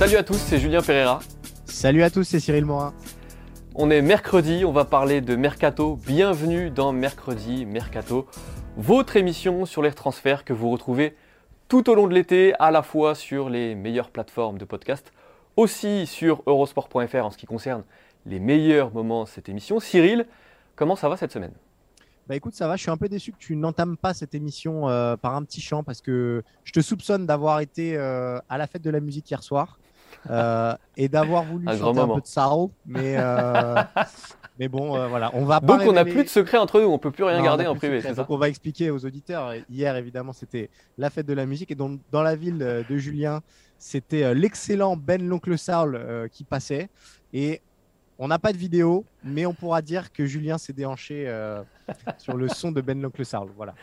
Salut à tous, c'est Julien Pereira. Salut à tous, c'est Cyril Morin. On est mercredi, on va parler de Mercato. Bienvenue dans Mercredi Mercato, votre émission sur les transferts que vous retrouvez tout au long de l'été, à la fois sur les meilleures plateformes de podcast, aussi sur eurosport.fr en ce qui concerne les meilleurs moments de cette émission. Cyril, comment ça va cette semaine? Bah écoute, ça va, je suis un peu déçu que tu n'entames pas cette émission euh, par un petit chant parce que je te soupçonne d'avoir été euh, à la fête de la musique hier soir euh, et d'avoir voulu Un chanter un peu de mais, euh, mais bon, euh, voilà, on va pas Donc on n'a plus de secret entre nous, on peut plus rien Non, garder en privé, ça Donc on va expliquer aux auditeurs. Hier, évidemment, c'était la fête de la musique et donc dans la ville de Julien, c'était l'excellent Ben l'oncle Saul qui passait et on n'a pas de vidéo, mais on pourra dire que Julien s'est déhanché euh, sur le son de Ben l'oncle Saul. Voilà.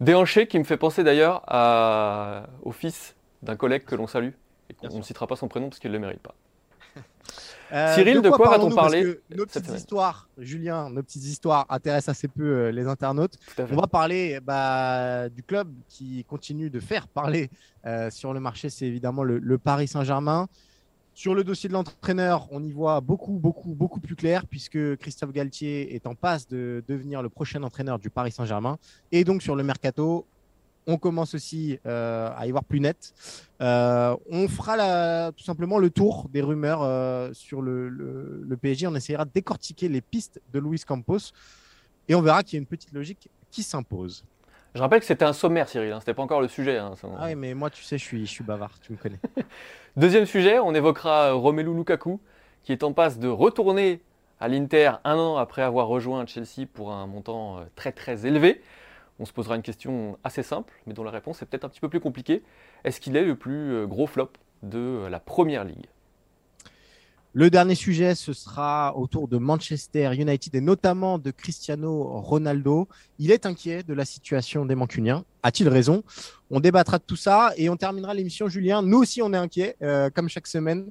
Déhanché qui me fait penser d'ailleurs à- au fils d'un collègue que l'on salue et sûr. ne citera pas son prénom parce qu'il ne le mérite pas. Euh, Cyril, de quoi va-t-on parler que Nos petites histoires, Julien, nos petites histoires intéressent assez peu euh, les internautes. On va parler bah, du club qui continue de faire parler euh, sur le marché, c'est évidemment le, le Paris Saint-Germain. Sur le dossier de l'entraîneur, on y voit beaucoup, beaucoup, beaucoup plus clair puisque Christophe Galtier est en passe de devenir le prochain entraîneur du Paris Saint-Germain. Et donc sur le mercato, on commence aussi euh, à y voir plus net. Euh, on fera la- tout simplement le tour des rumeurs euh, sur le, le- le PSG. On essaiera de décortiquer les pistes de Luis Campos et on verra qu'il y a une petite logique qui s'impose. Je rappelle que c'était un sommaire, Cyril, hein, c'était pas encore le sujet. hein, Ah oui, mais moi, tu sais, je suis, je suis bavard, tu me connais. Deuxième sujet, on évoquera Romelu Lukaku, qui est en passe de retourner à l'Inter un an après avoir rejoint Chelsea pour un montant très très élevé. On se posera une question assez simple, mais dont la réponse est peut-être un petit peu plus compliquée. Est-ce qu'il est le plus euh, gros flop de euh, la Première Ligue? Le dernier sujet, ce sera autour de Manchester United et notamment de Cristiano Ronaldo. Il est inquiet de la situation des Mancuniens. A-t-il raison? On débattra de tout ça et on terminera l'émission, Julien. Nous aussi, on est inquiet, euh, comme chaque semaine.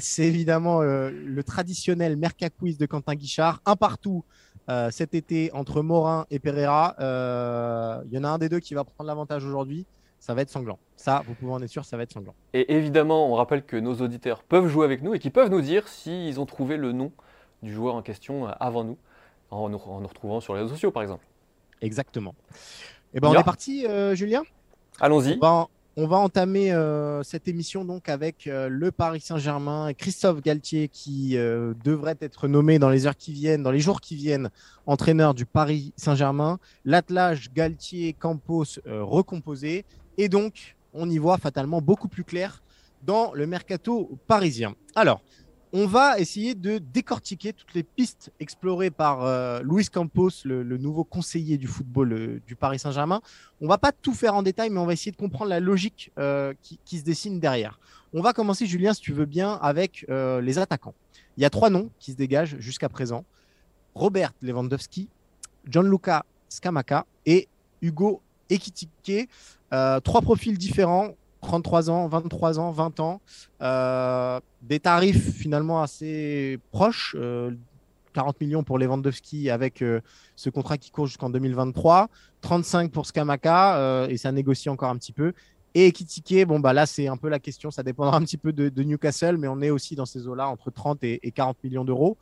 C'est évidemment le traditionnel Merca Quiz de Quentin Guichard. Un partout euh, cet été entre Morin et Pereira. Euh, Il y en a un des deux qui va prendre l'avantage aujourd'hui. Ça va être sanglant. Ça, vous pouvez en être sûr, ça va être sanglant. Et évidemment, on rappelle que nos auditeurs peuvent jouer avec nous et qu'ils peuvent nous dire s'ils ont trouvé le nom du joueur en question euh, avant nous, en nous, en nous retrouvant sur les réseaux sociaux par exemple. Exactement. Et ben, on est parti, euh, Julien? Allons-y. on va, on va entamer euh, cette émission donc avec euh, le Paris Saint-Germain et Christophe Galtier qui euh, devrait être nommé dans les heures qui viennent, dans les jours qui viennent, entraîneur du Paris Saint-Germain. L'attelage Galtier-Campos recomposé. Et donc, on y voit fatalement beaucoup plus clair dans le mercato parisien. Alors, on va essayer de décortiquer toutes les pistes explorées par euh, Luis Campos, le, nouveau conseiller du football euh, du Paris Saint-Germain. On va pas tout faire en détail, mais on va essayer de comprendre la logique euh, qui, se dessine derrière. On va commencer, Julien, si tu veux bien, avec les attaquants. Il y a trois noms qui se dégagent jusqu'à présent. Robert Lewandowski, Gianluca Scamacca et Hugo Ekitike. Trois profils différents, 33 ans, 23 ans, 20 ans. Euh, des tarifs finalement assez proches. euh, 40 millions pour Lewandowski avec euh, ce contrat qui court jusqu'en 2023. 35 pour euh, et ça négocie encore un petit peu. Et Ekitike, bon bah là c'est un peu la question, ça dépendra un petit peu de, Newcastle, mais on est aussi dans ces eaux-là entre 30 et, et 40 millions d'euros.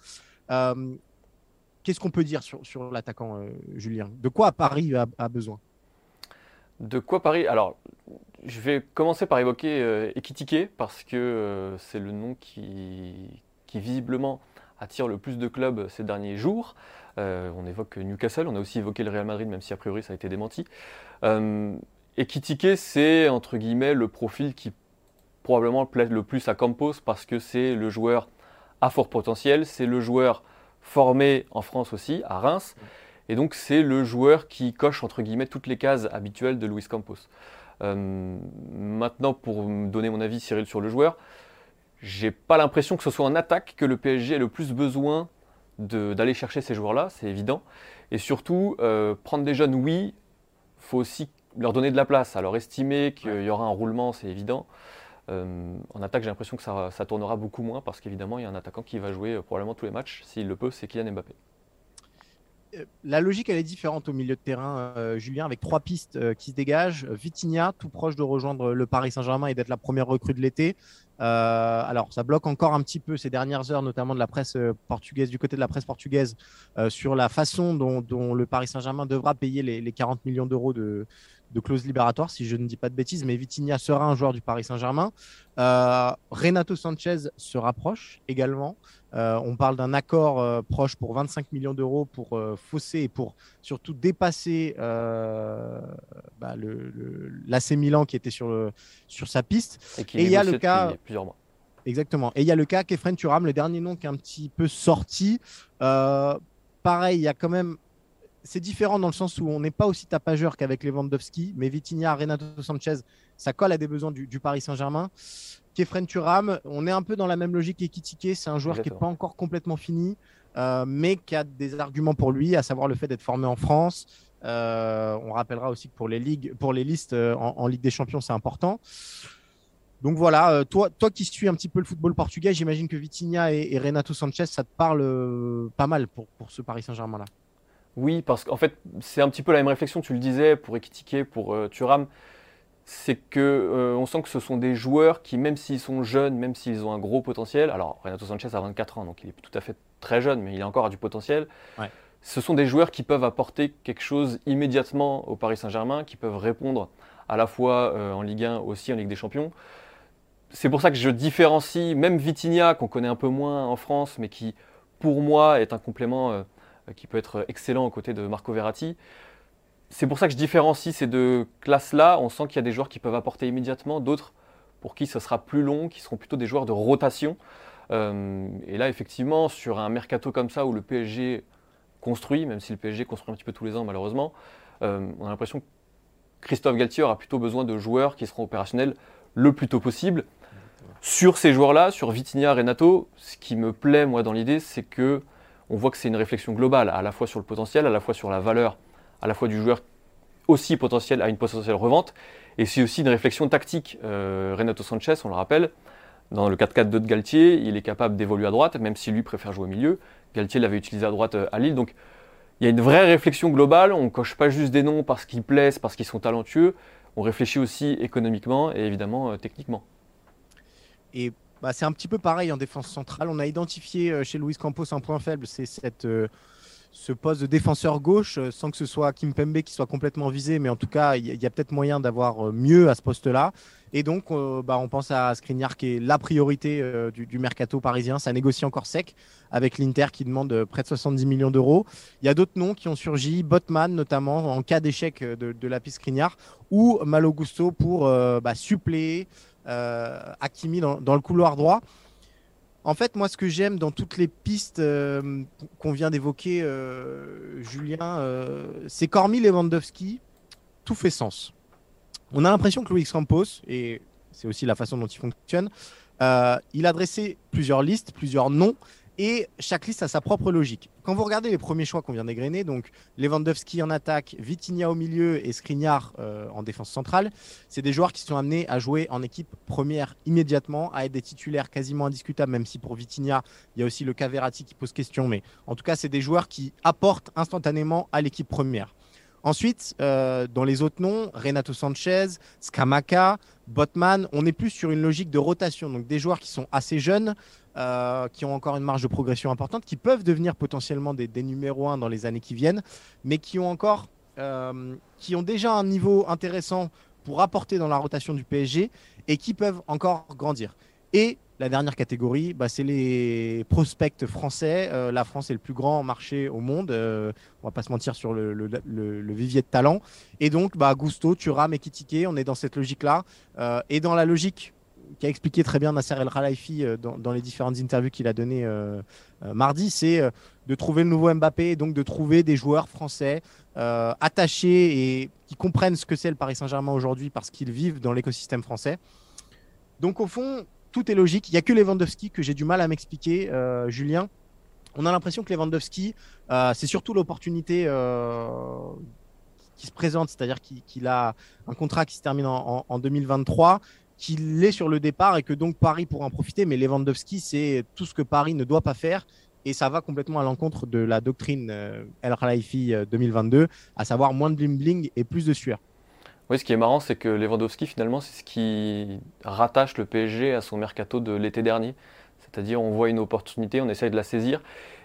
Euh, Qu'est-ce qu'on peut dire sur, l'attaquant, euh, Julien? De quoi Paris a, a besoin? De quoi Paris? Alors, je vais commencer par évoquer euh, parce que euh, c'est le nom qui, qui visiblement attire le plus de clubs ces derniers jours. Euh, on évoque Newcastle, on a aussi évoqué le Real Madrid, même si a priori ça a été démenti. Euh, Ekitike, c'est entre guillemets le profil qui probablement plaît le plus à Campos parce que c'est le joueur à fort potentiel, c'est le joueur formé en France aussi, à Reims. Et donc c'est le joueur qui coche entre guillemets toutes les cases habituelles de Luis Campos. Euh, maintenant, pour donner mon avis, Cyril, sur le joueur, j'ai pas l'impression que ce soit en attaque que le PSG ait le plus besoin d'aller chercher ces joueurs-là, c'est évident. Et surtout, euh, prendre des jeunes, oui, faut aussi leur donner de la place. Alors estimer qu'il y aura un roulement, c'est évident. Euh, en attaque, j'ai l'impression que ça, ça, tournera beaucoup moins parce qu'évidemment, il y a un attaquant qui va jouer probablement tous les matchs. S'il le peut, c'est Kylian Mbappé. Euh, la logique, elle est différente au milieu de terrain, euh, Julien, avec trois pistes euh, qui se dégagent. Vitinha, tout proche de rejoindre le Paris Saint-Germain et d'être la première recrue de l'été. alors, ça bloque encore un petit peu ces dernières heures, notamment de la presse portugaise, du côté de la presse portugaise, sur la façon dont, le Paris Saint-Germain devra payer les, 40 millions d'euros de, de clause libératoire, si je ne dis pas de bêtises, mais Vitinha sera un joueur du Paris Saint-Germain. Renato Sanchez se rapproche également. Euh, on parle d'un accord euh, proche pour 25 millions d'euros pour euh, fausser et pour surtout dépasser bah, l'AC Milan qui était sur, sur sa piste. Et, il y a le cas. Plusieurs mois. Exactement. Et il y a le cas Kefren Turam, le dernier nom qui est un petit peu sorti. pareil, il y a quand même. C'est différent dans le sens où on n'est pas aussi tapageur qu'avec Lewandowski, mais Vitinha, Renato Sanchez, ça colle à des besoins du, du Paris Saint-Germain. Kefren Turam, on est un peu dans la même logique qu'Ekitike. C'est un joueur qui n'est pas encore complètement fini, euh, mais qui a des arguments pour lui, à savoir le fait d'être formé en France. Euh, on rappellera aussi que pour les ligues, pour les listes euh, en, Ligue des Champions, c'est important. Donc voilà, toi, toi qui suis un petit peu le football portugais, j'imagine que Vitinha et, Renato Sanchez, ça te parle pas mal pour, pour ce Paris Saint-Germain-là. Oui, parce qu'en fait, c'est un petit peu la même réflexion, tu le disais, pour Ekitike, pour Turam c'est que euh, on sent que ce sont des joueurs qui, même s'ils sont jeunes, même s'ils ont un gros potentiel, alors Renato Sanchez a 24 ans, donc il est tout à fait très jeune, mais il a encore du potentiel. Ce sont des joueurs qui peuvent apporter quelque chose immédiatement au Paris Saint-Germain, qui peuvent répondre à la fois euh, en Ligue 1 aussi en Ligue des Champions. C'est pour ça que je différencie même Vitinha, qu'on connaît un peu moins en France, mais qui, pour moi, est un complément euh, qui peut être excellent aux côtés de Marco Verratti c'est pour ça que je différencie ces deux classes-là. On sent qu'il y a des joueurs qui peuvent apporter immédiatement, d'autres pour qui ce sera plus long, qui seront plutôt des joueurs de rotation. Euh, et là, effectivement, sur un mercato comme ça où le PSG construit, même si le PSG construit un petit peu tous les ans malheureusement, euh, on a l'impression que Christophe Galtier aura plutôt besoin de joueurs qui seront opérationnels le plus tôt possible. Sur ces joueurs-là, sur Vitinha, Renato, ce qui me plaît moi dans l'idée, c'est que on voit que c'est une réflexion globale, à la fois sur le potentiel, à la fois sur la valeur à la fois du joueur aussi potentiel à une potentielle revente, et c'est aussi une réflexion tactique. Euh, Renato Sanchez, on le rappelle, dans le 4-4-2 de Galtier, il est capable d'évoluer à droite, même si lui préfère jouer au milieu. Galtier l'avait utilisé à droite euh, à Lille, donc il y a une vraie réflexion globale. On ne coche pas juste des noms parce qu'ils plaisent, parce qu'ils sont talentueux. On réfléchit aussi économiquement et évidemment euh, techniquement. Bah, c'est un petit peu pareil en défense centrale. On a identifié chez Luis Campos un point faible, c'est cette ce poste de défenseur gauche, euh, sans que ce soit Kim Pembe qui soit complètement visé, mais en tout cas, il y a, peut-être moyen d'avoir euh, mieux à ce poste-là. Et donc, euh, bah, on pense à Skriniar qui est la priorité du, mercato parisien. Ça négocie encore sec avec l'Inter qui demande près de 70 millions d'euros. Il y a d'autres noms qui ont surgi, Botman notamment en cas d'échec de, la piste Skriniar, ou Malo Gusto pour bah, suppléer Hakimi dans, le couloir droit. En fait, moi, ce que j'aime dans toutes les pistes euh, qu'on vient d'évoquer, euh, Julien, euh, c'est qu'hormis Lewandowski, tout fait sens. On a l'impression que Louis Campos, et c'est aussi la façon dont il fonctionne, il a dressé plusieurs listes, plusieurs noms, et chaque liste a sa propre logique. Quand vous regardez les premiers choix qu'on vient d'égrener, donc Lewandowski en attaque, Vitinha au milieu et Skriniar euh, en défense centrale, c'est des joueurs qui sont amenés à jouer en équipe première immédiatement, à être des titulaires quasiment indiscutables, même si pour Vitinha, il y a aussi le Caverati qui pose question. Mais en tout cas, c'est des joueurs qui apportent instantanément à l'équipe première. Ensuite, euh, dans les autres noms, Renato Sanchez, Skamaka, Botman, on est plus sur une logique de rotation. Donc des joueurs qui sont assez jeunes, euh, qui ont encore une marge de progression importante, qui peuvent devenir potentiellement des, numéros 1 dans les années qui viennent, mais qui ont encore, euh, qui ont déjà un niveau intéressant pour apporter dans la rotation du PSG et qui peuvent encore grandir. Et la dernière catégorie, bah, c'est les prospects français. Euh, la France est le plus grand marché au monde. on va pas se mentir sur le, vivier de talent. Et donc, bah, Gusto, Thuram et Kitike, on est dans cette logique-là. et dans la logique qu'a expliqué très bien Nasser El Khalifi dans, dans, les différentes interviews qu'il a données mardi, c'est de trouver le nouveau Mbappé, et donc de trouver des joueurs français attachés et qui comprennent ce que c'est le Paris Saint-Germain aujourd'hui parce qu'ils vivent dans l'écosystème français. Donc au fond, tout est logique. Il n'y a que Lewandowski que j'ai du mal à m'expliquer, Julien. On a l'impression que Lewandowski, c'est surtout l'opportunité qui se présente, c'est-à-dire qu'il a un contrat qui se termine en, 2023, qu'il est sur le départ et que donc Paris pourra en profiter. Mais Lewandowski, c'est tout ce que Paris ne doit pas faire. Et ça va complètement à l'encontre de la doctrine euh, El Khalifi 2022, euh, à savoir moins de bling bling et plus de sueur. Oui, ce qui est marrant, c'est que Lewandowski, finalement, c'est ce qui rattache le PSG à son mercato de l'été dernier. C'est-à-dire, on voit une opportunité, on essaye de la saisir.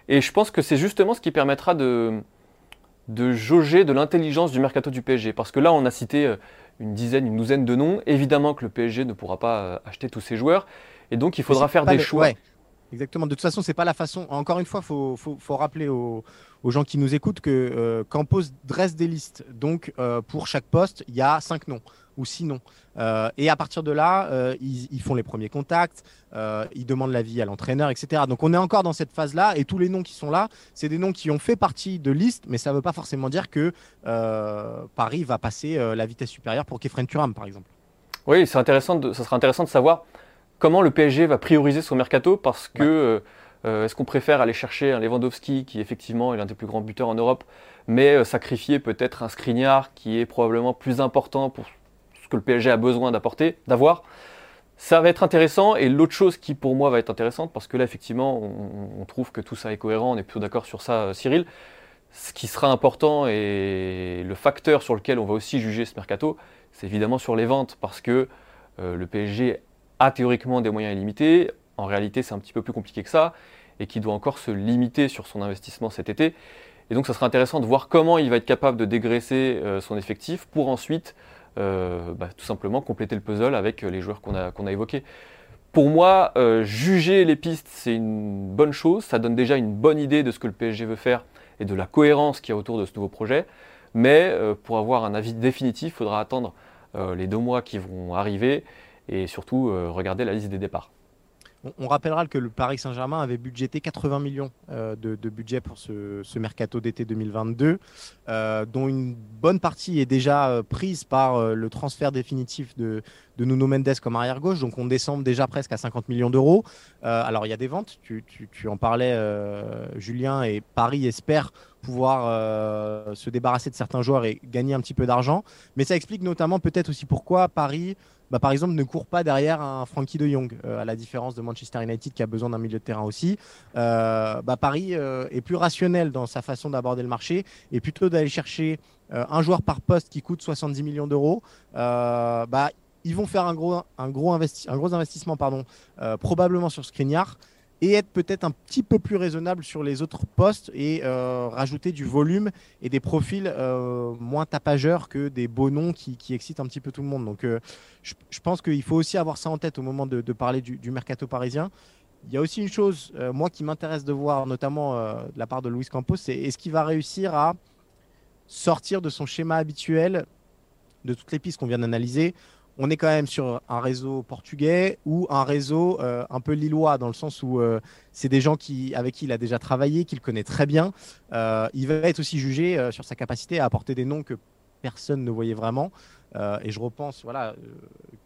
Et je pense que c'est justement ce qui permettra de, de jauger de l'intelligence du mercato du PSG. Parce que là, on a cité euh, une dizaine, une douzaine de noms. Évidemment que le PSG ne pourra pas euh, acheter tous ces joueurs. Et donc, il faudra faire des choix. Exactement. De toute façon, c'est pas la façon. Encore une fois, faut, faut, rappeler aux, gens qui nous écoutent que euh, Campos dresse des listes. Donc, pour chaque poste, il y a cinq noms ou sinon. Euh, et à partir de là, euh, ils, font les premiers contacts, euh, ils demandent l'avis à l'entraîneur, etc. Donc on est encore dans cette phase-là, et tous les noms qui sont là, c'est des noms qui ont fait partie de liste, mais ça ne veut pas forcément dire que Paris va passer la vitesse supérieure pour Kefren Turam, par exemple. Oui, c'est intéressant. De, ça sera intéressant de savoir comment le PSG va prioriser son mercato, parce que est-ce qu'on préfère aller chercher un Lewandowski qui effectivement est l'un des plus grands buteurs en Europe, mais sacrifier peut-être un Skriniar qui est probablement plus important pour que le PSG a besoin d'apporter, d'avoir. Ça va être intéressant. Et l'autre chose qui pour moi va être intéressante, parce que là effectivement on, trouve que tout ça est cohérent, on est plutôt d'accord sur ça, euh, Cyril. Ce qui sera important et le facteur sur lequel on va aussi juger ce mercato, c'est évidemment sur les ventes, parce que euh, le PSG a théoriquement des moyens illimités. En réalité, c'est un petit peu plus compliqué que ça, et qui doit encore se limiter sur son investissement cet été. Et donc, ça sera intéressant de voir comment il va être capable de dégraisser euh, son effectif pour ensuite bah, tout simplement compléter le puzzle avec euh, les joueurs qu'on a, qu'on a évoqués. Pour moi, euh, juger les pistes, c'est une bonne chose. Ça donne déjà une bonne idée de ce que le PSG veut faire et de la cohérence qu'il y a autour de ce nouveau projet. Mais pour avoir un avis définitif, il faudra attendre les deux mois qui vont arriver et surtout regarder la liste des départs. On, rappellera que le Paris Saint-Germain avait budgété 80 millions euh, de, budget pour ce, mercato d'été 2022, euh, dont une bonne partie est déjà euh, prise par le transfert définitif de, Nuno Mendes comme arrière gauche. Donc on descend déjà presque à 50 millions d'euros. alors il y a des ventes, tu, tu en parlais, Julien, et Paris espère pouvoir se débarrasser de certains joueurs et gagner un petit peu d'argent. Mais ça explique notamment peut-être aussi pourquoi Paris bah, par exemple, ne court pas derrière un Frankie de Jong, euh, à la différence de Manchester United qui a besoin d'un milieu de terrain aussi. Euh, bah, Paris euh, est plus rationnel dans sa façon d'aborder le marché et plutôt d'aller chercher un joueur par poste qui coûte 70 millions d'euros. Bah, ils vont faire un gros, un gros, investissement pardon, probablement sur Skriniar et être peut-être un petit peu plus raisonnable sur les autres postes et euh, rajouter du volume et des profils euh, moins tapageurs que des beaux noms qui, excitent un petit peu tout le monde. Donc euh, je, pense qu'il faut aussi avoir ça en tête au moment de, parler du, mercato parisien. Il y a aussi une chose, moi, qui m'intéresse de voir, notamment de la part de Luis Campos, c'est est-ce qu'il va réussir à sortir de son schéma habituel de toutes les pistes qu'on vient d'analyser on est quand même sur un réseau portugais ou un réseau euh, un peu lillois, dans le sens où euh, c'est des gens qui, avec qui il a déjà travaillé, qu'il connaît très bien. Euh, il va être aussi jugé sur sa capacité à apporter des noms que personne ne voyait vraiment. Euh, et je repense, voilà, euh,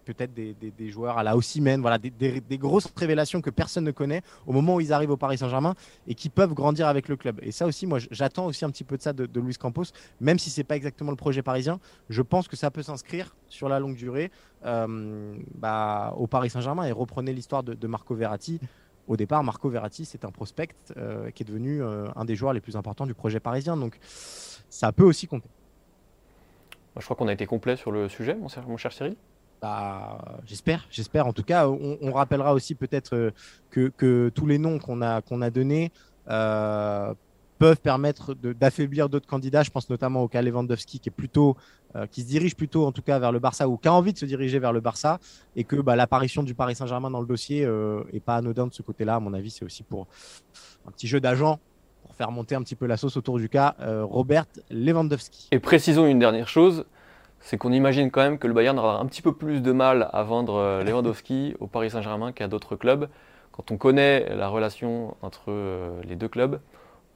peut-être des, joueurs à la Ossimène, voilà, des, grosses révélations que personne ne connaît au moment où ils arrivent au Paris Saint-Germain et qui peuvent grandir avec le club. Et ça aussi, moi, j'attends aussi un petit peu de ça de, de Luis Campos, même si c'est pas exactement le projet parisien. Je pense que ça peut s'inscrire sur la longue durée euh, bah, au Paris Saint-Germain et reprenez l'histoire de, Marco Verratti. Au départ, Marco Verratti, c'est un prospect qui est devenu un des joueurs les plus importants du projet parisien. Donc, ça peut aussi compter je crois qu'on a été complet sur le sujet, mon, cher, mon cher Cyril. Bah, j'espère, j'espère. En tout cas, on, rappellera aussi peut-être euh, que, tous les noms qu'on a, qu'on a donnés euh, peuvent permettre d'affaiblir d'autres candidats. Je pense notamment au cas Lewandowski qui est plutôt, euh, qui se dirige plutôt en tout cas vers le Barça ou qui a envie de se diriger vers le Barça et que bah, l'apparition du Paris Saint-Germain dans le dossier est pas anodin de ce côté-là. À mon avis, c'est aussi pour un petit jeu d'agent faire monter un petit peu la sauce autour du cas, euh, Robert Lewandowski. Et précisons une dernière chose, c'est qu'on imagine quand même que le Bayern aura un petit peu plus de mal à vendre euh, Lewandowski au Paris Saint-Germain qu'à d'autres clubs. Quand on connaît la relation entre euh, les deux clubs,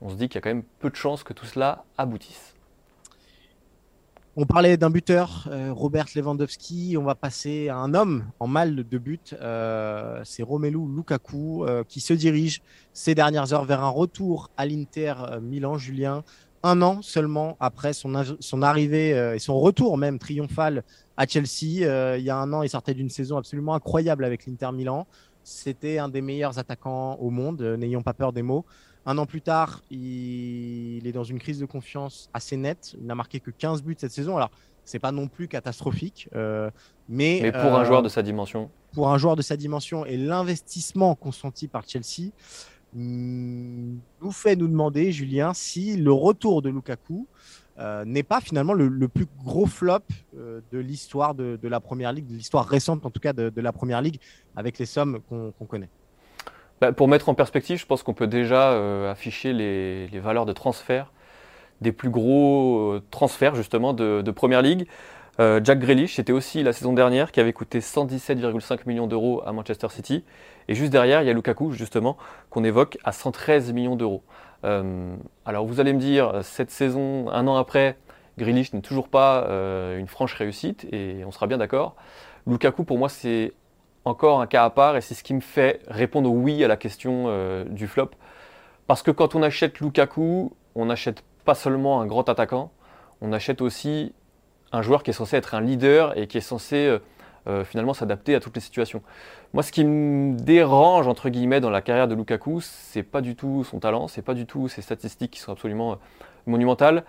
on se dit qu'il y a quand même peu de chances que tout cela aboutisse. On parlait d'un buteur, euh, Robert Lewandowski. On va passer à un homme en mal de but. Euh, c'est Romelu Lukaku euh, qui se dirige ces dernières heures vers un retour à l'Inter Milan, Julien. Un an seulement après son, son arrivée et son retour même triomphal à Chelsea. il y a un an, il sortait d'une saison absolument incroyable avec l'Inter Milan. C'était un des meilleurs attaquants au monde, n'ayons pas peur des mots. Un an plus tard, il est dans une crise de confiance assez nette. Il n'a marqué que 15 buts cette saison. Alors, c'est pas non plus catastrophique, euh, mais, mais pour un euh, joueur de sa dimension. Pour un joueur de sa dimension et l'investissement consenti par Chelsea mm, nous fait nous demander, Julien, si le retour de Lukaku euh, n'est pas finalement le, plus gros flop de l'histoire de, la Première Ligue, de l'histoire récente en tout cas de, la Première Ligue, avec les sommes qu'on connaît. Bah, pour mettre en perspective, je pense qu'on peut déjà euh, afficher les, valeurs de transfert des plus gros euh, transferts justement de, Première Ligue. Euh, Jack Grealish, c'était aussi la saison dernière, qui avait coûté 117,5 millions d'euros à Manchester City. Et juste derrière, il y a Lukaku, justement, qu'on évoque à 113 millions d'euros. alors vous allez me dire, cette saison, un an après, Grealish n'est toujours pas une franche réussite, et on sera bien d'accord. Lukaku, pour moi, c'est encore un cas à part et c'est ce qui me fait répondre oui à la question euh, du flop. Parce que quand on achète Lukaku, on n'achète pas seulement un grand attaquant, on achète aussi un joueur qui est censé être un leader et qui est censé euh, euh, finalement s'adapter à toutes les situations. Moi, ce qui me dérange entre guillemets dans la carrière de Lukaku, c'est pas du tout son talent, c'est pas du tout ses statistiques qui sont absolument monumentales.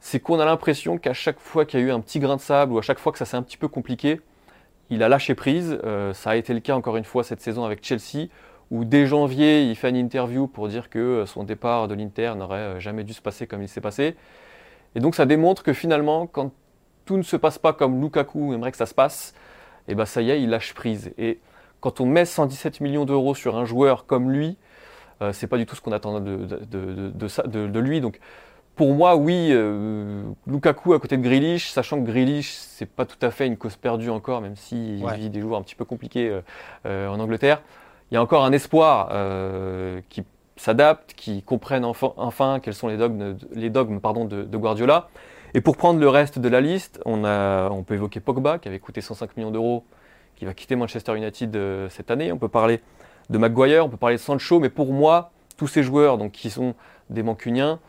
C'est qu'on a l'impression qu'à chaque fois qu'il y a eu un petit grain de sable ou à chaque fois que ça s'est un petit peu compliqué, il a lâché prise. Euh, ça a été le cas encore une fois cette saison avec Chelsea, où dès janvier, il fait une interview pour dire que euh, son départ de l'Inter n'aurait euh, jamais dû se passer comme il s'est passé. Et donc ça démontre que finalement, quand tout ne se passe pas comme Lukaku aimerait que ça se passe, et eh ben ça y est, il lâche prise. Et quand on met 117 millions d'euros sur un joueur comme lui, c'est pas du tout ce qu'on attend de, de, de, lui. Donc pour moi, oui, euh, Lukaku à côté de Grealish, sachant que Grealish, c'est pas tout à fait une cause perdue encore, même s'il vit des jours un petit peu compliqués euh, euh, en Angleterre. Il y a encore un espoir qui s'adapte, qui comprenne enfin, quels sont les dogmes, les dogmes pardon, de, Guardiola. Et pour prendre le reste de la liste, on, a, on peut évoquer Pogba, qui avait coûté 105 millions d'euros, qui va quitter Manchester United cette année. On peut parler de Maguire, on peut parler de Sancho, mais pour moi, tous ces joueurs donc, qui sont des mancuniens,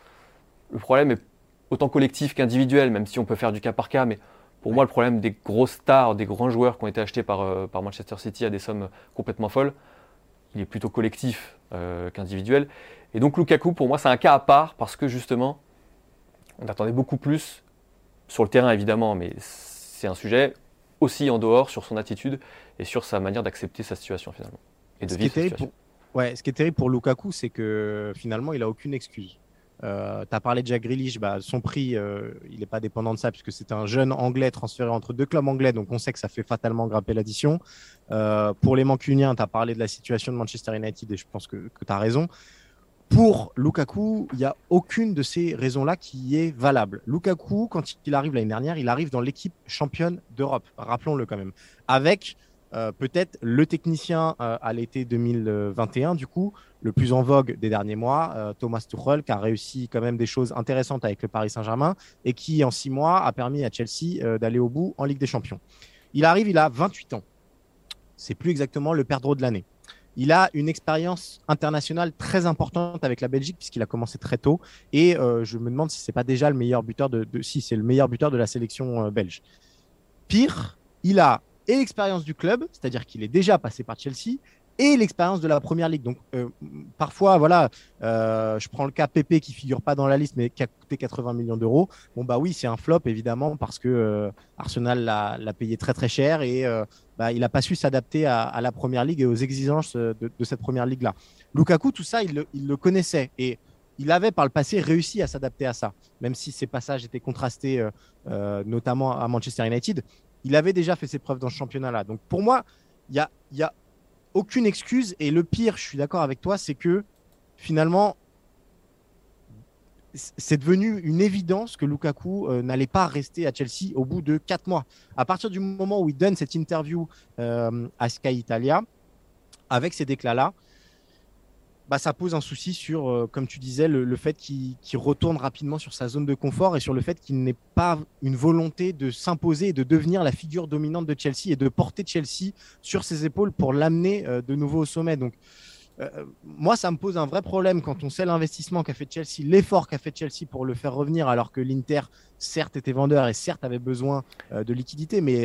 le problème est autant collectif qu'individuel, même si on peut faire du cas par cas. Mais pour moi, le problème des grosses stars, des grands joueurs qui ont été achetés par, euh, par Manchester City à des sommes complètement folles, il est plutôt collectif euh, qu'individuel. Et donc Lukaku, pour moi, c'est un cas à part parce que justement, on attendait beaucoup plus sur le terrain, évidemment, mais c'est un sujet aussi en dehors sur son attitude et sur sa manière d'accepter sa situation finalement. Et de vivre sa situation. Ouais, ce qui est terrible pour Lukaku, c'est que finalement, il n'a aucune excuse. Euh, tu as parlé de Jack Grealish, bah, son prix, euh, il n'est pas dépendant de ça puisque c'est un jeune anglais transféré entre deux clubs anglais, donc on sait que ça fait fatalement grimper l'addition. Euh, pour les Mancuniens, tu as parlé de la situation de Manchester United et je pense que, que tu as raison. Pour Lukaku, il n'y a aucune de ces raisons-là qui est valable. Lukaku, quand il arrive l'année dernière, il arrive dans l'équipe championne d'Europe, rappelons-le quand même, avec euh, peut-être le technicien à l'été 2021, du coup, le plus en vogue des derniers mois, euh, Thomas Tuchel, qui a réussi quand même des choses intéressantes avec le Paris Saint-Germain et qui, en six mois, a permis à Chelsea d'aller au bout en Ligue des Champions. Il arrive, il a 28 ans. C'est plus exactement le perdreau de l'année. Il a une expérience internationale très importante avec la Belgique puisqu'il a commencé très tôt. Et je me demande si c'est pas déjà le meilleur buteur de, de si c'est le meilleur buteur de la sélection belge. Pire, il a et l'expérience du club, c'est-à-dire qu'il est déjà passé par Chelsea, et l'expérience de la première ligue. Donc euh, parfois, voilà, euh, je prends le cas PP qui figure pas dans la liste, mais qui a coûté 80 millions d'euros. Bon bah oui, c'est un flop évidemment parce que euh, Arsenal l'a payé très très cher et bah, il n'a pas su s'adapter à, la première ligue et aux exigences de, cette première ligue là. Lukaku, tout ça, il le, connaissait et il avait par le passé réussi à s'adapter à ça, même si ses passages étaient contrastés, notamment à Manchester United il avait déjà fait ses preuves dans ce championnat-là. Donc pour moi, il n'y a, a aucune excuse. Et le pire, je suis d'accord avec toi, c'est que finalement, c'est devenu une évidence que Lukaku n'allait pas rester à Chelsea au bout de quatre mois. À partir du moment où il donne cette interview à Sky Italia, avec ces déclats-là, bah, ça pose un souci sur, euh, comme tu disais, le, fait qu'il retourne rapidement sur sa zone de confort et sur le fait qu'il n'ait pas une volonté de s'imposer et de devenir la figure dominante de Chelsea et de porter Chelsea sur ses épaules pour l'amener euh, de nouveau au sommet. Donc, euh, moi, ça me pose un vrai problème quand on sait l'investissement qu'a fait Chelsea, l'effort qu'a fait Chelsea pour le faire revenir, alors que l'Inter, certes, était vendeur et certes avait besoin de liquidité, mais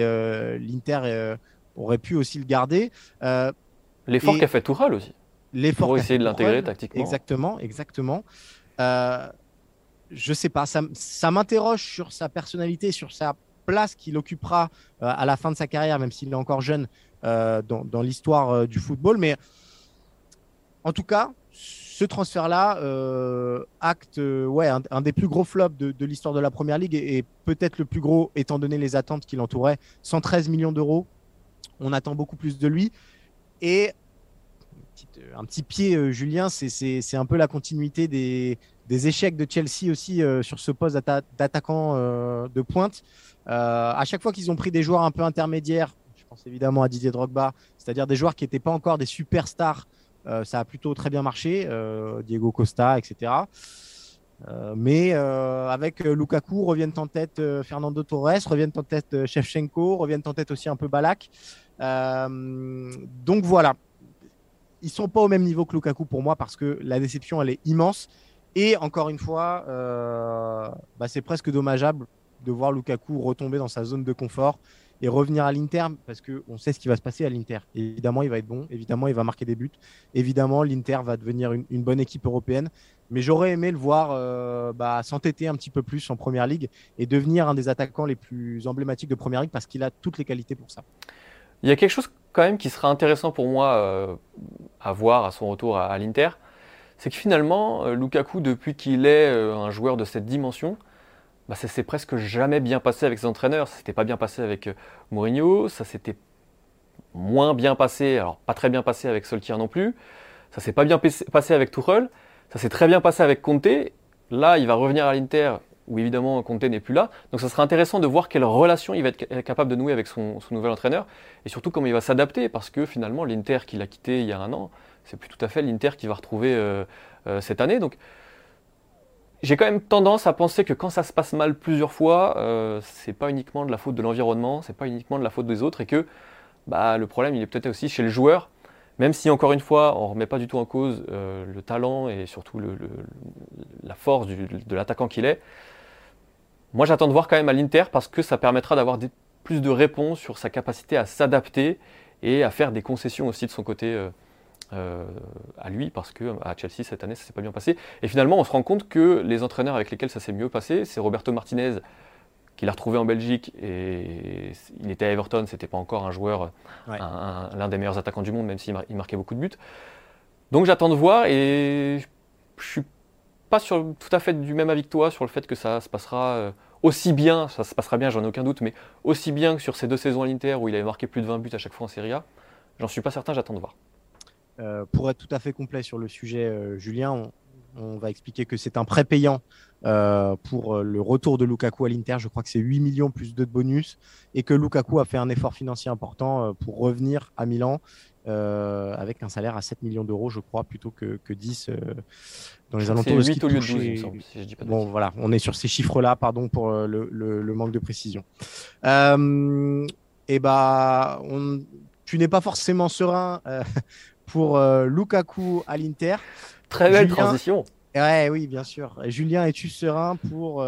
l'Inter aurait pu aussi le garder. L'effort qu'a fait Tourelle aussi. L'effort pour essayer de l'intégrer tactiquement. Exactement, exactement. Euh, je sais pas, ça, ça m'interroge sur sa personnalité, sur sa place qu'il occupera euh, à la fin de sa carrière, même s'il est encore jeune euh, dans, dans l'histoire euh, du football. Mais en tout cas, ce transfert-là acte ouais, un, des plus gros flops de, de l'histoire de la Première Ligue et, et peut-être le plus gros étant donné les attentes qui l'entouraient. 113 millions d'euros, on attend beaucoup plus de lui. Et un petit pied, euh, Julien, c'est un peu la continuité des, échecs de Chelsea aussi euh, sur ce poste d'attaquant euh, de pointe. à chaque fois qu'ils ont pris des joueurs un peu intermédiaires, je pense évidemment à Didier Drogba, c'est-à-dire des joueurs qui n'étaient pas encore des superstars, ça a plutôt très bien marché, Diego Costa, etc. mais avec Lukaku reviennent en tête Fernando Torres, reviennent en tête Shevchenko, reviennent en tête aussi un peu Balak. donc voilà, ils sont pas au même niveau que Lukaku pour moi parce que la déception elle est immense. Et encore une fois, euh, bah, c'est presque dommageable de voir Lukaku retomber dans sa zone de confort et revenir à l'Inter parce qu'on sait ce qui va se passer à l'Inter. Évidemment, il va être bon, évidemment, il va marquer des buts, évidemment, l'Inter va devenir une, bonne équipe européenne. Mais j'aurais aimé le voir euh, bah, s'entêter un petit peu plus en Première Ligue et devenir un des attaquants les plus emblématiques de Première Ligue parce qu'il a toutes les qualités pour ça. Il y a quelque chose quand même qui sera intéressant pour moi euh, à voir à son retour à, l'Inter, c'est que finalement, euh, Lukaku, depuis qu'il est euh, un joueur de cette dimension, bah, ça s'est presque jamais bien passé avec ses entraîneurs. Ça s'était pas bien passé avec Mourinho, ça s'était moins bien passé, alors pas très bien passé avec Solskjaer non plus, ça s'est pas bien passé avec Tuchel, ça s'est très bien passé avec Conte. Là, il va revenir à l'Inter, où évidemment Conte n'est plus là. Donc ça sera intéressant de voir quelle relation il va être capable de nouer avec son, nouvel entraîneur et surtout comment il va s'adapter parce que finalement l'Inter qu'il a quitté il y a un an, c'est plus tout à fait l'Inter qu'il va retrouver euh, euh, cette année. Donc j'ai quand même tendance à penser que quand ça se passe mal plusieurs fois, euh, c'est pas uniquement de la faute de l'environnement, c'est pas uniquement de la faute des autres et que bah, le problème il est peut-être aussi chez le joueur. Même si encore une fois, on ne remet pas du tout en cause le talent et surtout la force de l'attaquant qu'il est, moi, j'attends de voir quand même à l'Inter parce que ça permettra d'avoir plus de réponses sur sa capacité à s'adapter et à faire des concessions aussi de son côté euh, euh, à lui parce que à Chelsea cette année ça s'est pas bien passé. Et finalement, on se rend compte que les entraîneurs avec lesquels ça s'est mieux passé, c'est Roberto Martinez qu'il a retrouvé en Belgique et il était à Everton, c'était pas encore un joueur, l'un des meilleurs attaquants du monde, même s'il marquait beaucoup de buts. Donc j'attends de voir et je suis pas sur, tout à fait du même avis que toi sur le fait que ça se passera euh, aussi bien, ça se passera bien, j'en ai aucun doute, mais aussi bien que sur ces deux saisons à l'Inter où il avait marqué plus de 20 buts à chaque fois en Serie A. J'en suis pas certain, j'attends de voir. Euh, pour être tout à fait complet sur le sujet, euh, Julien, on, va expliquer que c'est un prêt payant pour le retour de Lukaku à l'Inter. Je crois que c'est 8 millions plus 2 de bonus et que Lukaku a fait un effort financier important pour revenir à Milan. Avec un salaire à 7 millions d'euros, je crois, plutôt que, que 10 dans les alentours de 8 au lieu de 12, il me semble, si je dis pas Bon, voilà, on est sur ces chiffres-là, pardon pour euh, le, le, manque de précision. Euh, et bah, on, tu n'es pas forcément serein euh, pour euh, Lukaku à l'Inter. Très belle transition. Ouais, oui, bien sûr. Julien, es-tu serein pour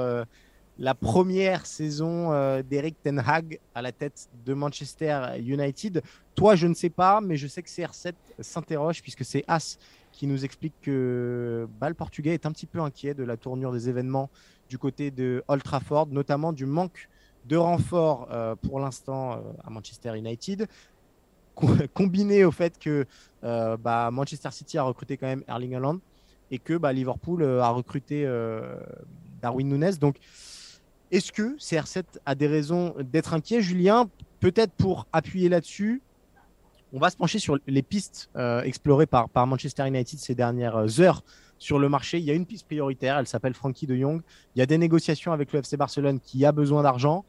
la première saison d'Eric Ten Hag à la tête de Manchester United Toi, je ne sais pas, mais je sais que CR7 s'interroge puisque c'est As qui nous explique que bah, le Portugais est un petit peu inquiet de la tournure des événements du côté de Old Trafford, notamment du manque de renfort euh, pour l'instant euh, à Manchester United, combiné au fait que euh, bah, Manchester City a recruté quand même Erling Haaland et que bah, Liverpool a recruté Darwin Nunes. Donc, est-ce que CR7 a des raisons d'être inquiet, Julien? Peut-être pour appuyer là-dessus, on va se pencher sur les pistes euh, explorées par, Manchester United ces dernières heures sur le marché. Il y a une piste prioritaire, elle s'appelle Frankie de Jong. Il y a des négociations avec le FC Barcelone qui a besoin d'argent.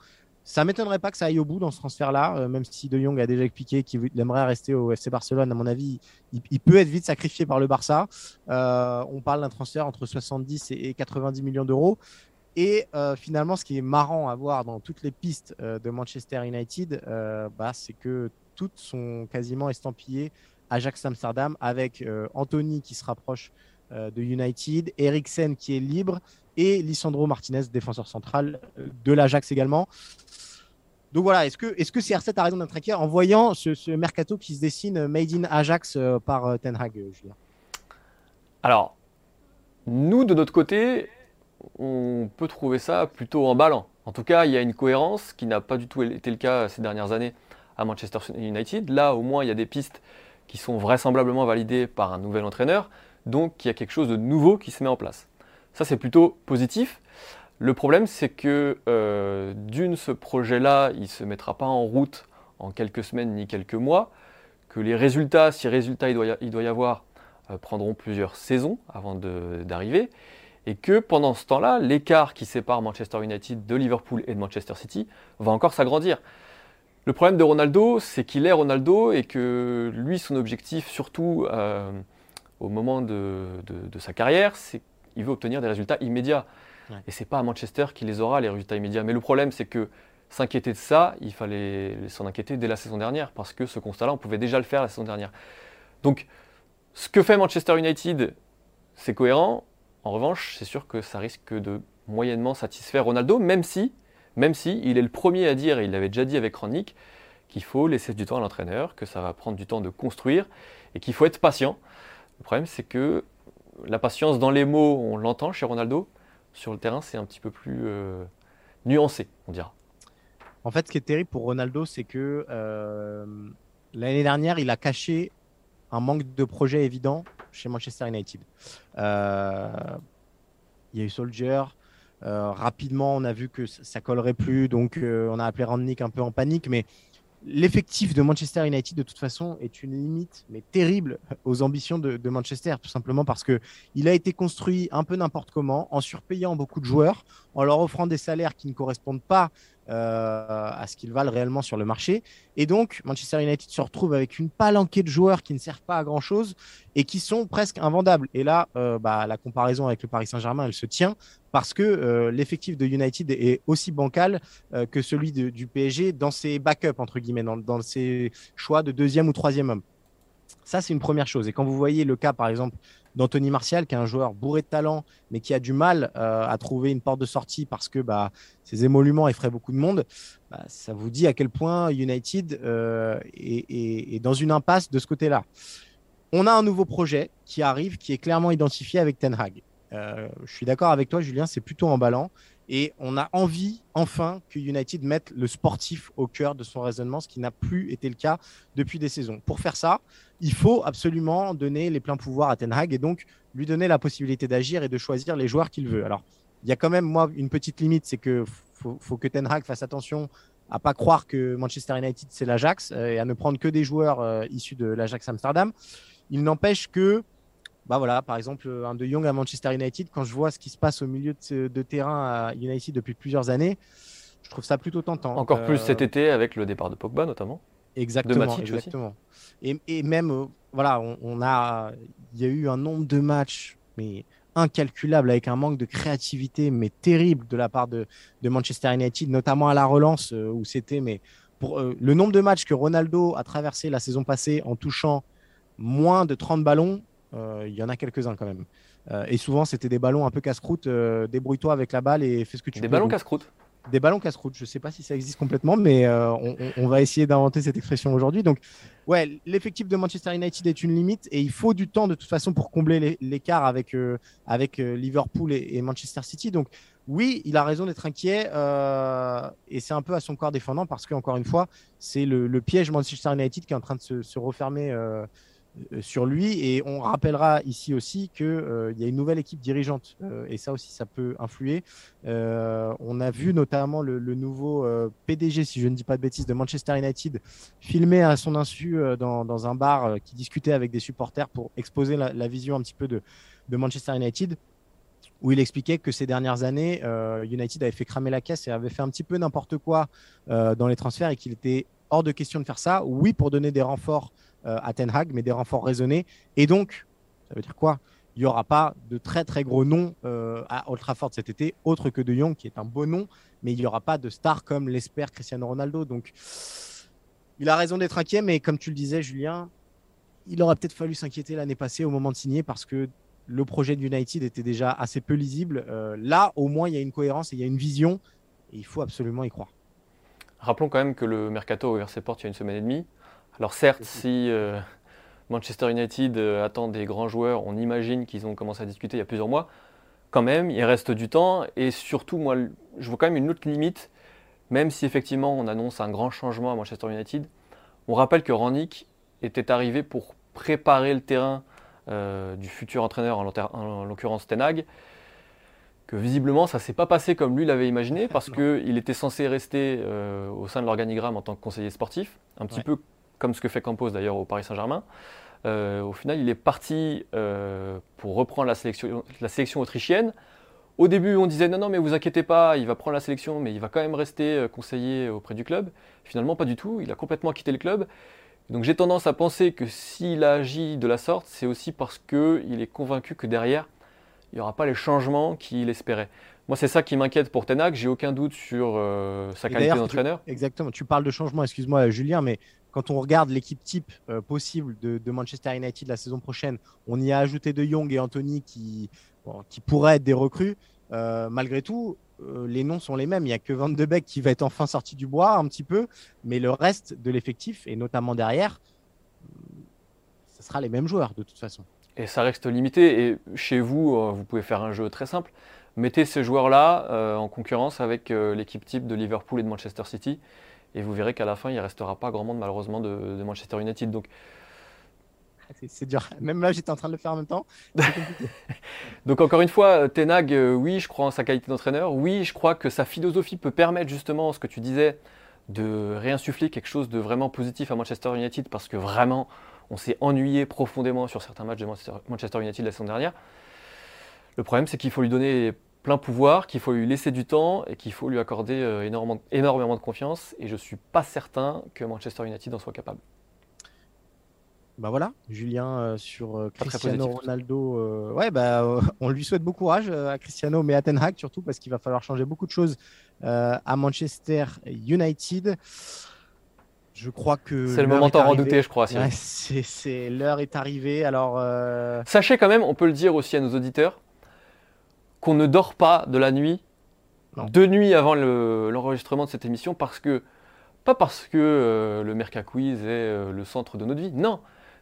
Ça m'étonnerait pas que ça aille au bout dans ce transfert-là, euh, même si De Jong a déjà expliqué qu'il aimerait rester au FC Barcelone. À mon avis, il, peut être vite sacrifié par le Barça. Euh, on parle d'un transfert entre 70 et 90 millions d'euros. Et euh, finalement, ce qui est marrant à voir dans toutes les pistes de Manchester United, bah, c'est que toutes sont quasiment estampillées Ajax Amsterdam, avec Anthony qui se rapproche de United, Eriksen qui est libre et Lisandro Martinez, défenseur central de l'Ajax également. Donc voilà, est-ce que, est-ce que CR7 a raison d'être inquiet en voyant ce, mercato qui se dessine made in Ajax euh, par euh, Ten Hag, euh, Julien? Alors, nous, de notre côté, on peut trouver ça plutôt emballant. En tout cas, il y a une cohérence qui n'a pas du tout été le cas ces dernières années à Manchester United. Là, au moins, il y a des pistes qui sont vraisemblablement validées par un nouvel entraîneur, donc il y a quelque chose de nouveau qui se met en place. Ça, c'est plutôt positif. Le problème, c'est que euh, d'une, ce projet-là, il ne se mettra pas en route en quelques semaines ni quelques mois, que les résultats, si résultats il doit y, avoir, euh, prendront plusieurs saisons avant d'arriver, et que pendant ce temps-là, l'écart qui sépare Manchester United de Liverpool et de Manchester City va encore s'agrandir. Le problème de Ronaldo, c'est qu'il est Ronaldo et que lui, son objectif, surtout euh, au moment de, de sa carrière, c'est qu'il veut obtenir des résultats immédiats. Et Et c'est pas à Manchester qu'il les aura, les résultats immédiats. Mais le problème, c'est que s'inquiéter de ça, il fallait s'en inquiéter dès la saison dernière, parce que ce constat-là, on pouvait déjà le faire la saison dernière. Donc, ce que fait Manchester United, c'est cohérent. En revanche, c'est sûr que ça risque de moyennement satisfaire Ronaldo, même si, même si il est le premier à dire, et il l'avait déjà dit avec Rannick, qu'il faut laisser du temps à l'entraîneur, que ça va prendre du temps de construire, et qu'il faut être patient. Le problème, c'est que la patience dans les mots, on l'entend chez Ronaldo, sur le terrain, c'est un petit peu plus euh, nuancé, on dira. En fait, ce qui est terrible pour Ronaldo, c'est que euh, l'année dernière, il a caché un manque de projet évident chez Manchester United. Euh, il y a eu Soldier. rapidement, on a vu que ça collerait plus, donc on a appelé Randnick un peu en panique, mais l'effectif de Manchester United, de toute façon, est une limite, mais terrible, aux ambitions de, Manchester, tout simplement parce que il a été construit un peu n'importe comment, en surpayant beaucoup de joueurs, en leur offrant des salaires qui ne correspondent pas euh, à ce qu'ils valent réellement sur le marché. Et donc, Manchester United se retrouve avec une palanquée de joueurs qui ne servent pas à grand chose et qui sont presque invendables. Et là, euh, bah, la comparaison avec le Paris Saint-Germain, elle se tient parce que euh, l'effectif de United est aussi bancal que celui du PSG dans ses backups, entre guillemets, dans, dans ses choix de deuxième ou troisième homme. Ça, c'est une première chose. Et quand vous voyez le cas, par exemple, d'Anthony Martial, qui est un joueur bourré de talent, mais qui a du mal euh, à trouver une porte de sortie parce que bah, ses émoluments effraient beaucoup de monde, bah, ça vous dit à quel point United euh, est, dans une impasse de ce côté-là. On a un nouveau projet qui arrive, qui est clairement identifié avec Ten Hag. Euh, je suis d'accord avec toi, Julien, c'est plutôt emballant. Et on a envie, enfin, que United mette le sportif au cœur de son raisonnement, ce qui n'a plus été le cas depuis des saisons. Pour faire ça, il faut absolument donner les pleins pouvoirs à Ten Hag et donc lui donner la possibilité d'agir et de choisir les joueurs qu'il veut. Alors, il y a quand même, moi, une petite limite, c'est que faut, que Ten Hag fasse attention à pas croire que Manchester United, c'est l'Ajax euh, et à ne prendre que des joueurs euh, issus de l'Ajax Amsterdam. Il n'empêche que bah voilà, par exemple, un de Young à Manchester United, quand je vois ce qui se passe au milieu de, terrain à United depuis plusieurs années, je trouve ça plutôt tentant. Encore plus cet euh, été avec le départ de Pogba notamment. Exactement. exactement. Et, même, euh, voilà, on, a, il y a eu un nombre de matchs, mais incalculable avec un manque de créativité, mais terrible de la part de, Manchester United, notamment à la relance euh, où c'était, mais pour le nombre de matchs que Ronaldo a traversé la saison passée en touchant moins de 30 ballons, euh, il y en a quelques-uns quand même. Euh, et souvent, c'était des ballons un peu casse-croûte. Euh, débrouille-toi avec la balle et fais ce que tu des peux. Des ballons casse-croûte des ballons casse-croûte. Je ne sais pas si ça existe complètement, mais on, va essayer d'inventer cette expression aujourd'hui. Donc, ouais, l'effectif de Manchester United est une limite et il faut du temps de toute façon pour combler l'écart avec, avec Liverpool et, Manchester City. Donc, oui, il a raison d'être inquiet et c'est un peu à son corps défendant parce qu'encore une fois, c'est le, piège Manchester United qui est en train de se, se refermer euh, sur lui. Et on rappellera ici aussi qu'il il y a une nouvelle équipe dirigeante. et ça aussi, ça peut influer. on a vu notamment le, nouveau PDG, si je ne dis pas de bêtises, de Manchester United, filmé à son insu dans, un bar qui discutait avec des supporters pour exposer la, vision un petit peu de, de Manchester United où il expliquait que ces dernières années, euh, United avait fait cramer la caisse et avait fait un petit peu n'importe quoi euh, dans les transferts et qu'il était hors de question de faire ça. Oui, pour donner des renforts euh, à Ten Hag, mais des renforts raisonnés. Et donc, ça veut dire quoi? Il n'y aura pas de très très gros noms à Old Trafford cet été, autre que De Jong, qui est un beau nom, mais il n'y aura pas de stars comme l'espère Cristiano Ronaldo. Donc, il a raison d'être inquiet, mais comme tu le disais, Julien, il aurait peut-être fallu s'inquiéter l'année passée au moment de signer parce que le projet de United était déjà assez peu lisible. Euh, là, au moins, il y a une cohérence et il y a une vision. Et il faut absolument y croire. Rappelons quand même que le mercato a ouvert ses portes il y a une semaine et demie. Alors certes, si euh, Manchester United euh, attend des grands joueurs, on imagine qu'ils ont commencé à discuter il y a plusieurs mois. Quand même, il reste du temps. Et surtout, moi, je vois quand même une autre limite. Même si effectivement on annonce un grand changement à Manchester United, on rappelle que Rannick était arrivé pour préparer le terrain euh, du futur entraîneur, en, l'occurrence Tenag, que visiblement ça s'est pas passé comme lui l'avait imaginé, parce qu'il était censé rester euh, au sein de l'organigramme en tant que conseiller sportif, un petit peu comme ce que fait Campos d'ailleurs au Paris Saint-Germain. Euh, au final, il est parti pour reprendre la sélection, la sélection autrichienne. Au début, on disait non, non, mais vous inquiétez pas, il va prendre la sélection, mais il va quand même rester conseiller auprès du club. Finalement, pas du tout. Il a complètement quitté le club. Donc j'ai tendance à penser que s'il agit de la sorte, c'est aussi parce qu'il est convaincu que derrière, il n'y aura pas les changements qu'il espérait. Moi, c'est ça qui m'inquiète pour Tenac. J'ai aucun doute sur euh, sa qualité d'entraîneur. Exactement. Tu parles de changement, excuse-moi, Julien, mais quand on regarde l'équipe type euh, possible de, Manchester United la saison prochaine, on y a ajouté De Jong et Anthony qui, qui pourraient être des recrues. Euh, malgré tout, euh, les noms sont les mêmes. Il n'y a que Van de Beek qui va être enfin sorti du bois un petit peu, mais le reste de l'effectif, et notamment derrière, ce sera les mêmes joueurs de toute façon. Et ça reste limité. Et chez vous, vous pouvez faire un jeu très simple. Mettez ces joueurs-là en concurrence avec l'équipe type de Liverpool et de Manchester City, et vous verrez qu'à la fin, il ne restera pas grand monde malheureusement de, de Manchester United. Donc c'est dur. Même là, j'étais en train de le faire en même temps. Donc encore une fois, Tenag, euh, oui, je crois en sa qualité d'entraîneur. Oui, je crois que sa philosophie peut permettre justement ce que tu disais de réinsuffler quelque chose de vraiment positif à Manchester United parce que vraiment, on s'est ennuyé profondément sur certains matchs de Manchester United la saison dernière. Le problème, c'est qu'il faut lui donner plein pouvoir, qu'il faut lui laisser du temps et qu'il faut lui accorder euh, énormément, énormément de confiance. Et je ne suis pas certain que Manchester United en soit capable. Bah voilà, Julien euh, sur euh, Cristiano Ronaldo. Ouais, bah, on lui souhaite beaucoup courage à Cristiano, mais à Ten Hag surtout parce qu'il va falloir changer beaucoup de choses à Manchester United. Je crois que. C'est le moment d'en redouter, je crois. c'est l'heure est arrivée. Alors. Sachez quand même, on peut le dire aussi à nos auditeurs, qu'on ne dort pas de la nuit, deux nuits avant l'enregistrement de cette émission, parce que pas parce que le Merca Quiz est le centre de notre vie, non,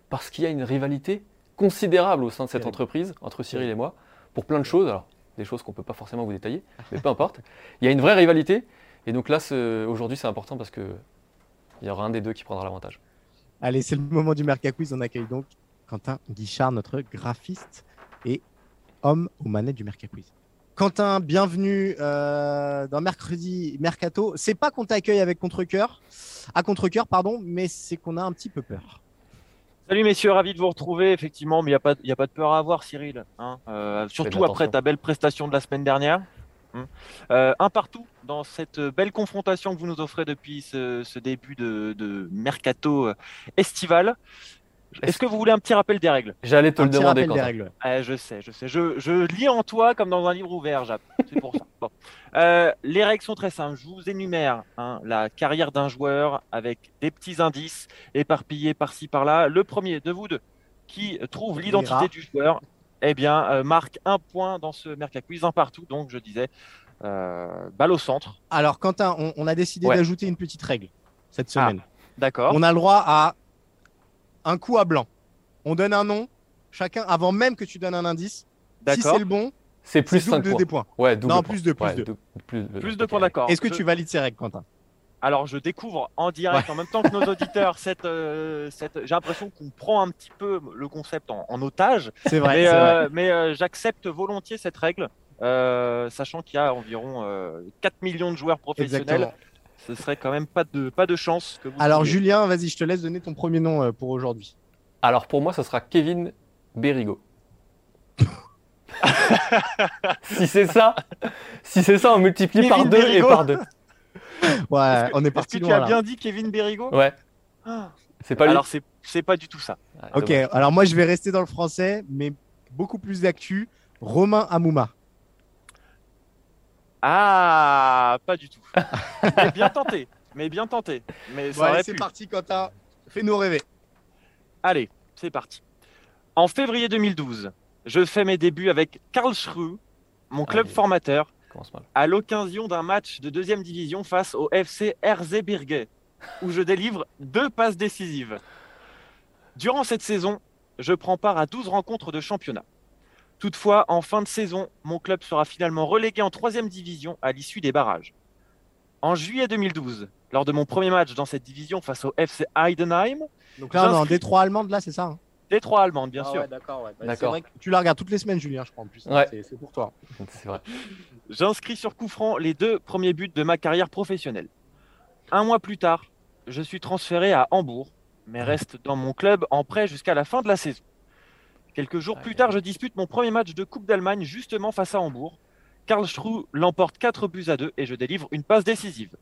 parce qu'il y a une rivalité considérable au sein de cette entreprise, entre Cyril et moi, pour plein de choses. Alors, des choses qu'on ne peut pas forcément vous détailler, mais peu importe. Il y a une vraie rivalité. Et donc là, aujourd'hui, c'est important parce qu'il y aura un des deux qui prendra l'avantage. Allez, c'est le moment du Merca Quiz. On accueille donc Quentin Guichard, notre graphiste et homme aux manettes du Merca Quiz. Quentin, bienvenue euh, dans Mercredi Mercato. C'est pas qu'on t'accueille avec contre-cœur, à contre-cœur, pardon, mais c'est qu'on a un petit peu peur. Salut messieurs, ravi de vous retrouver. Effectivement, mais il n'y a, pas, a pas de peur à avoir, Cyril. Hein. Euh, surtout après ta belle prestation de la semaine dernière. Hein. Euh, un partout dans cette belle confrontation que vous nous offrez depuis ce, début de, mercato estival. Est-ce que vous voulez un petit rappel des règles? J'allais te le demander. Des règles. Eh, je sais, je sais. Je, je, lis en toi comme dans un livre ouvert, Jap. C'est pour ça. Euh, les règles sont très simples. Je vous énumère hein, la carrière d'un joueur avec des petits indices éparpillés par-ci par-là. Le premier de vous deux qui trouve l'identité du joueur, eh bien, euh, marque un point dans ce Merca Quiz, un partout. Donc, je disais, euh, balle au centre. Alors, Quentin, on, a décidé d'ajouter une petite règle cette ah, semaine. D'accord. On a le droit à un coup à blanc. On donne un nom, chacun, avant même que tu donnes un indice. Si c'est le bon, c'est plus 5 points. Des points. Ouais, non, plus de plus, de. plus, de. points, d'accord. Est-ce que tu valides ces règles, Quentin? Alors, je découvre en direct, en même temps que nos auditeurs, cette, euh, cette... j'ai l'impression qu'on prend un petit peu le concept en, en otage. C'est vrai. mais euh, mais, euh, j'accepte volontiers cette règle, euh, sachant qu'il y a environ euh, 4 millions de joueurs professionnels. Exactement. Ce serait quand même pas de, pas de chance que vous Alors. Julien, vas-y, je te laisse donner ton premier nom euh, pour aujourd'hui. Alors pour moi, ce sera Kevin Berrigo. si c'est ça, si c'est ça, on multiplie par deux et par deux. Ouais, on est Est-ce parti que tu loin as là. bien dit Kevin Berrigo Ouais, Ah. c'est pas lui. Alors, c'est c'est pas du tout ça. Ah, Ok, dommage. alors moi je vais rester dans le français, mais beaucoup plus d'actu. Romain Amouma. Ah, pas du tout. mais bien tenté. Mais bien tenté. Mais Bon, c'est parti Quentin, fais-nous rêver. Allez, c'est parti. En février 2012, je fais mes débuts avec Karl Schreu, mon club formateur, à l'occasion d'un match de deuxième division face au FC Erzgebirge, où je délivre deux passes décisives. Durant cette saison, je prends part à 12 rencontres de championnat. Toutefois, en fin de saison, mon club sera finalement relégué en troisième division à l'issue des barrages. En juillet 2012, lors de mon premier match dans cette division face au FC Heidenheim, Donc là on est en Détroit allemande là, c'est ça hein Détroit allemande bien Ah sûr, ouais, d'accord, ouais. Bah, D'accord. c'est vrai que tu la regardes toutes les semaines, Julien, je crois en plus. Ouais. C'est- C'est pour toi. C'est vrai. J'inscris sur coup franc les deux premiers buts de ma carrière professionnelle. Un mois plus tard, je suis transféré à Hambourg, mais reste dans mon club en prêt jusqu'à la fin de la saison. Quelques jours plus tard, je dispute mon premier match de Coupe d'Allemagne justement face à Hambourg. Karl Schreu l'emporte 4 buts à 2 et je délivre une passe décisive.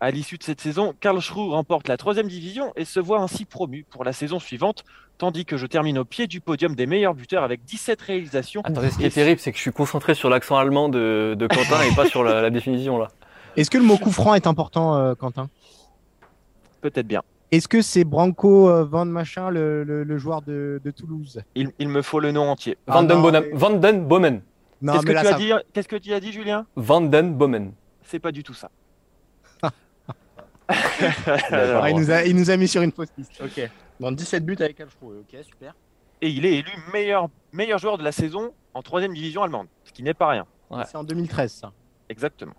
À l'issue de cette saison, Karl Schreu remporte la troisième division et se voit ainsi promu pour la saison suivante, tandis que je termine au pied du podium des meilleurs buteurs avec 17 réalisations. Attendez, ce qui est terrible, c'est que je suis concentré sur l'accent allemand de, de Quentin et pas sur la, la définition là. Est-ce que le mot coup franc est important, euh, Quentin? Peut-être bien. Est-ce que c'est Branco euh, Van Machin, le, le- le joueur de, de Toulouse? Il, il me faut le nom entier. Ah Van den non, Bonham- mais- Van den Bomen. Qu'est-ce que, là, tu as ça- dit, qu'est-ce que tu as dit, Julien? Van den Bomen. C'est pas du tout ça. Ah, il, nous a, il nous a mis sur une fausse piste. Ok. Dans 17 buts avec. Ok, super. Et il est élu meilleur, meilleur joueur de la saison en troisième division allemande, ce qui n'est pas rien. Ouais. C'est en 2013, ça. Exactement.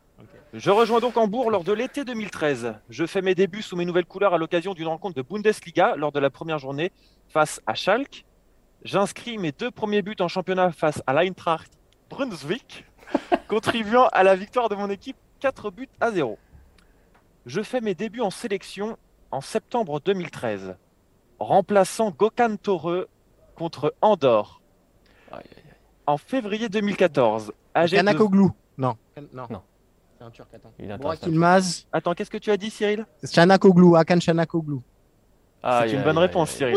Je rejoins donc Hambourg lors de l'été 2013. Je fais mes débuts sous mes nouvelles couleurs à l'occasion d'une rencontre de Bundesliga lors de la première journée face à Schalke. J'inscris mes deux premiers buts en championnat face à l'Eintracht Brunswick, contribuant à la victoire de mon équipe 4 buts à 0. Je fais mes débuts en sélection en septembre 2013, remplaçant Gökhan Torre contre Andorre. En février 2014, âgé de... Non. Non. Non. Un turc, attends. Il Burak. Yılmaz. Attends, qu'est-ce que tu as dit, Cyril Chanakoglu. Akan Chanakoglu. Aïe, C'est une bonne réponse. Cyril.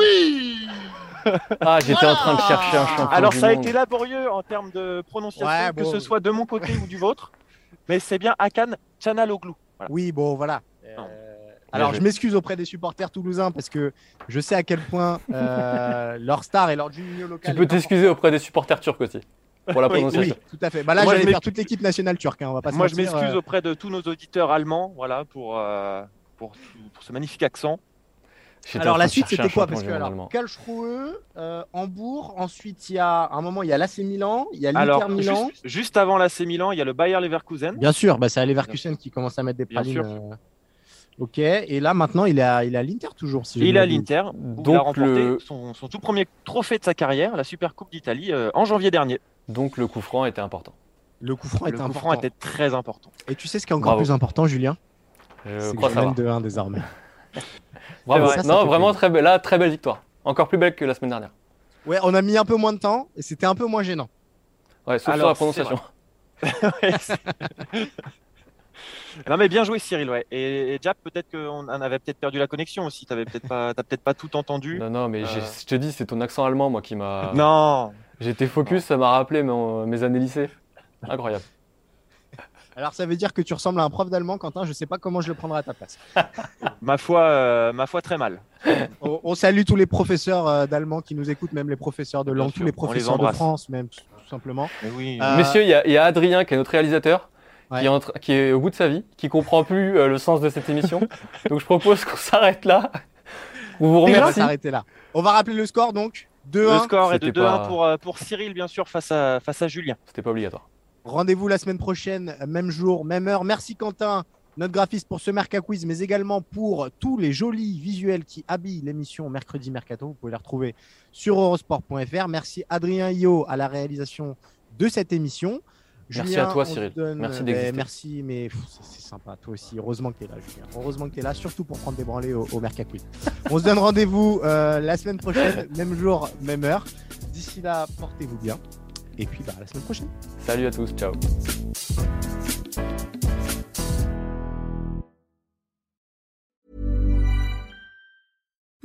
Ah, j'étais en train de chercher un champion. Alors, du ça a monde. été laborieux en termes de prononciation, Ouais, que bon. ce soit de mon côté ou du vôtre. Mais c'est bien Akan Chanaloglu. Voilà. Oui, bon, voilà. Euh, Alors, je m'excuse auprès des supporters toulousains parce que je sais à quel point euh, leur star et leur junior local. Tu peux t'excuser auprès des supporters turcs aussi pour la prononciation. Oui, tout à fait. Bah là, j'allais faire toute l'équipe nationale turque. hein, on va pas se Moi, je m'excuse euh, auprès de tous nos auditeurs allemands voilà, pour, euh, pour, pour ce magnifique accent. Alors la suite c'était quoi Parce que alors. Karlsruhe, euh, Hambourg, ensuite il y a à un moment il y a l'AC Milan, il y a l'Inter Milan. juste, juste avant l'AC Milan, il y a le Bayer Leverkusen. Bien sûr, bah, c'est à Leverkusen qui commence à mettre des Bien pralines. sûr. euh, Ok, et là maintenant il est à, il l'Inter toujours. Si il ne est à m'abuse. l'Inter, où il a Donc remporté le- son, son tout premier trophée de sa carrière, la Super Coupe d'Italie, euh, en janvier dernier. Donc le coup franc était important. Le coup franc Le était coup important. franc était très important. Et tu sais ce qui est encore Bravo. plus important, Julien? Je C'est que crois je mène de 1 désormais. Bravo. vrai. Ça, ça non, vraiment plaisir. très belle. Là, très belle victoire. Encore plus belle que la semaine dernière. Ouais, on a mis un peu moins de temps et c'était un peu moins gênant. Ouais, sauf Alors, sur la prononciation. Ouais, non mais bien joué Cyril ouais. Et, et Jap peut-être qu'on en avait peut-être perdu la connexion aussi. T'avais peut-être pas, t'as peut-être pas tout entendu. Non, non, mais Euh. je te dis, c'est ton accent allemand, moi, qui m'a. Non. J'étais focus, ça m'a rappelé mon- mes années lycée. Incroyable. Alors ça veut dire que tu ressembles à un prof d'allemand, Quentin. Je sais pas comment je le prendrai à ta place. Ma foi, euh, ma foi très mal. On, on salue tous les professeurs euh, d'allemand qui nous écoutent, même les professeurs de langue, tous les professeurs de. France, même tout simplement. Mais oui. Euh, Messieurs, il y, a- il y a Adrien, qui est notre réalisateur, Ouais. qui, est qui au bout de sa vie, qui comprend plus euh, le sens de cette émission. Donc je propose qu'on s'arrête là. On vous on va remercie. s'arrêter là. On va rappeler le score donc. 2-1. Le score est de C'était 2-1 pas- pour, euh, pour Cyril bien sûr face à, face à Julien. C'était pas obligatoire. Rendez-vous la semaine prochaine, même jour, même heure. Merci Quentin notre graphiste pour ce Merca Quiz, mais également pour tous les jolis visuels qui habillent l'émission Mercredi Mercato. Vous pouvez les retrouver sur eurosport.fr. Merci Adrien Io à la réalisation de cette émission. Merci Julien, à toi, Cyril. donne- Merci Ben, d'exister. merci, mais c'est- sympa. Toi aussi. Heureusement que tu es là, Julien. Heureusement que tu es là, surtout pour prendre des branlées au, au Merca Quiz. on se donne rendez-vous euh, la semaine prochaine, même jour, même heure. D'ici là, portez-vous bien. Et puis, bah, à la semaine prochaine. Salut à tous, ciao.